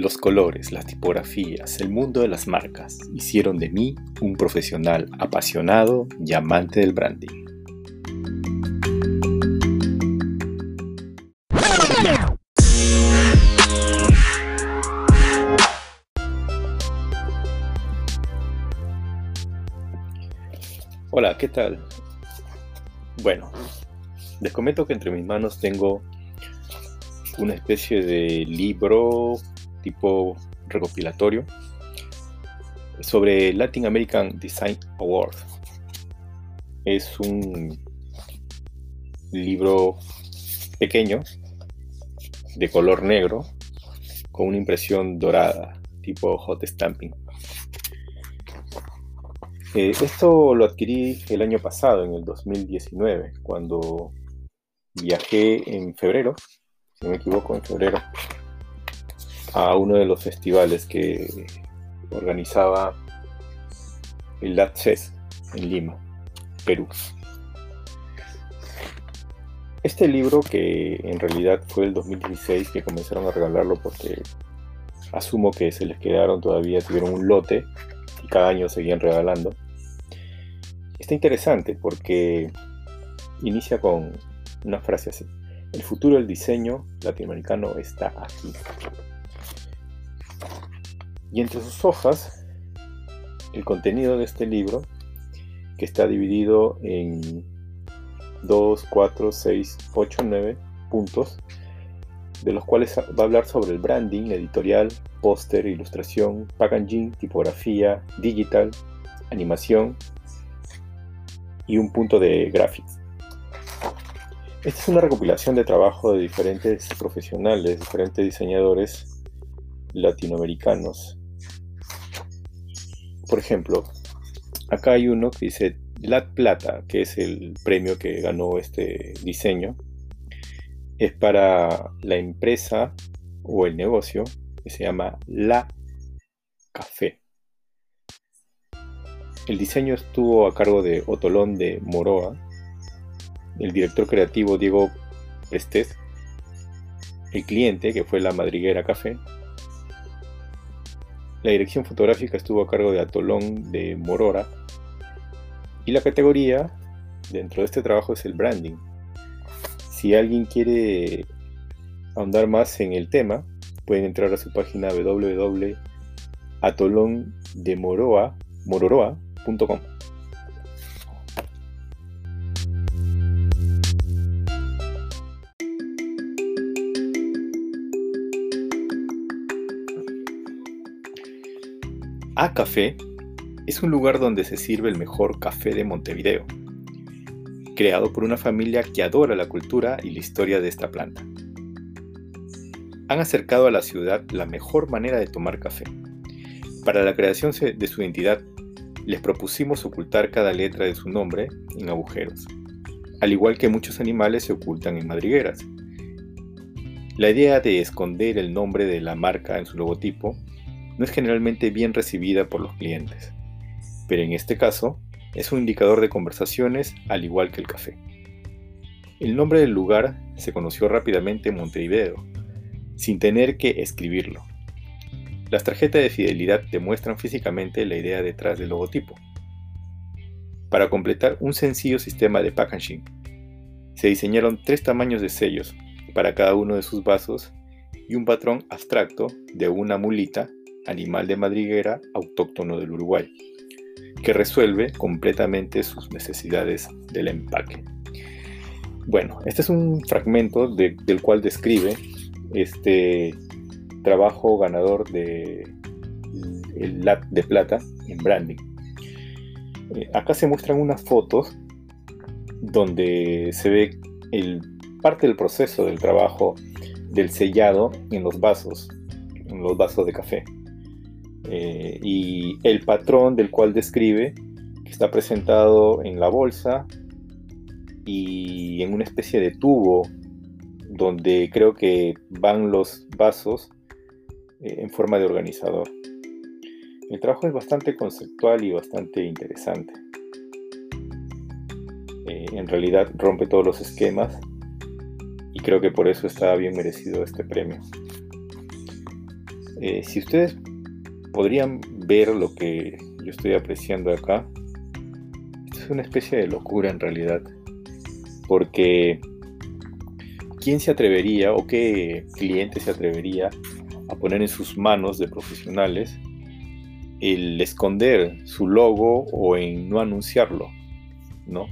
Los colores, las tipografías, el mundo de las marcas hicieron de mí un profesional apasionado y amante del branding. Hola, ¿qué tal? Bueno, les comento que entre mis manos tengo una especie de libro tipo recopilatorio sobre Latin American Design Award. Es un libro pequeño de color negro con una impresión dorada tipo hot stamping. Eh, esto lo adquirí el año pasado, en el 2019, cuando viajé en febrero, si no me equivoco, en febrero, a uno de los festivales que organizaba el LATCES en Lima, Perú. Este libro, que en realidad fue el 2016 que comenzaron a regalarlo porque asumo que se les quedaron todavía, tuvieron un lote y cada año seguían regalando. Está interesante porque inicia con una frase así. El futuro del diseño latinoamericano está aquí. Y entre sus hojas, el contenido de este libro, que está dividido en 2, 4, 6, 8, 9 puntos, de los cuales va a hablar sobre el branding, editorial, póster, ilustración, packaging, tipografía, digital, animación y un punto de graphics. Esta es una recopilación de trabajo de diferentes profesionales, diferentes diseñadores latinoamericanos por ejemplo, acá hay uno que dice Lat Plata, que es el premio que ganó este diseño. Es para la empresa o el negocio que se llama La Café. El diseño estuvo a cargo de Otolón de Moroa, el director creativo Diego Prestés, el cliente que fue la Madriguera Café, la dirección fotográfica estuvo a cargo de Atolón de Morora. Y la categoría dentro de este trabajo es el branding. Si alguien quiere ahondar más en el tema, pueden entrar a su página www.atolondemororoa.com. A Café es un lugar donde se sirve el mejor café de Montevideo, creado por una familia que adora la cultura y la historia de esta planta. Han acercado a la ciudad la mejor manera de tomar café. Para la creación de su identidad, les propusimos ocultar cada letra de su nombre en agujeros, al igual que muchos animales se ocultan en madrigueras. La idea de esconder el nombre de la marca en su logotipo no es generalmente bien recibida por los clientes, pero en este caso es un indicador de conversaciones al igual que el café. El nombre del lugar se conoció rápidamente en Montevideo, sin tener que escribirlo. Las tarjetas de fidelidad demuestran físicamente la idea detrás del logotipo. Para completar un sencillo sistema de packaging, se diseñaron tres tamaños de sellos para cada uno de sus vasos y un patrón abstracto de una mulita animal de madriguera autóctono del Uruguay, que resuelve completamente sus necesidades del empaque. Bueno, este es un fragmento del cual describe este trabajo ganador de el LAT de plata en branding. Eh, acá se muestran unas fotos donde se ve parte del proceso del trabajo del sellado en los vasos, en los vasos de café. Eh, y el patrón del cual describe, está presentado en la bolsa y en una especie de tubo donde creo que van los vasos eh, en forma de organizador. El trabajo es bastante conceptual y bastante interesante. Eh, en realidad rompe todos los esquemas y creo que por eso está bien merecido este premio. Si ustedes podrían ver lo que yo estoy apreciando acá, es una especie de locura en realidad, porque ¿quién se atrevería o qué cliente se atrevería a poner en sus manos de profesionales el esconder su logo o en no anunciarlo? ¿No?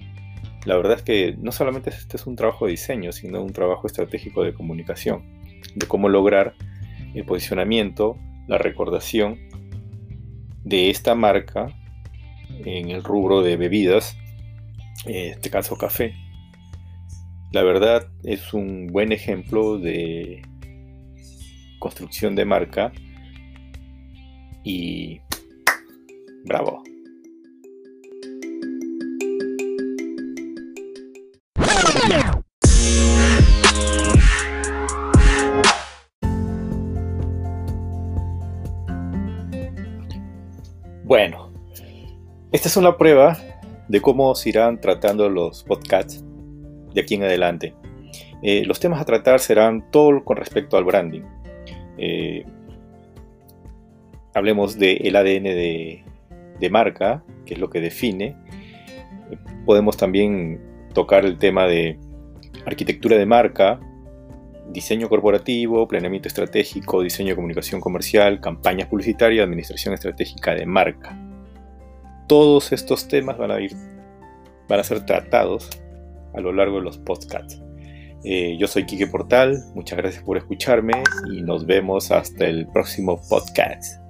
La verdad es que no solamente este es un trabajo de diseño, sino un trabajo estratégico de comunicación, de cómo lograr el posicionamiento, la recordación de esta marca en el rubro de bebidas, en este caso café. La verdad es un buen ejemplo de construcción de marca y bravo. Bueno, esta es una prueba de cómo se irán tratando los podcasts de aquí en adelante. Eh, los temas a tratar serán todo con respecto al branding. Eh, hablemos del ADN de, de, marca, que es lo que define. podemos también tocar el tema de arquitectura de marca, diseño corporativo, planeamiento estratégico, diseño de comunicación comercial, campañas publicitarias, administración estratégica de marca. Todos estos temas van a ir, van a ser tratados a lo largo de los podcasts. Eh, yo soy Quique Portal, muchas gracias por escucharme y nos vemos hasta el próximo podcast.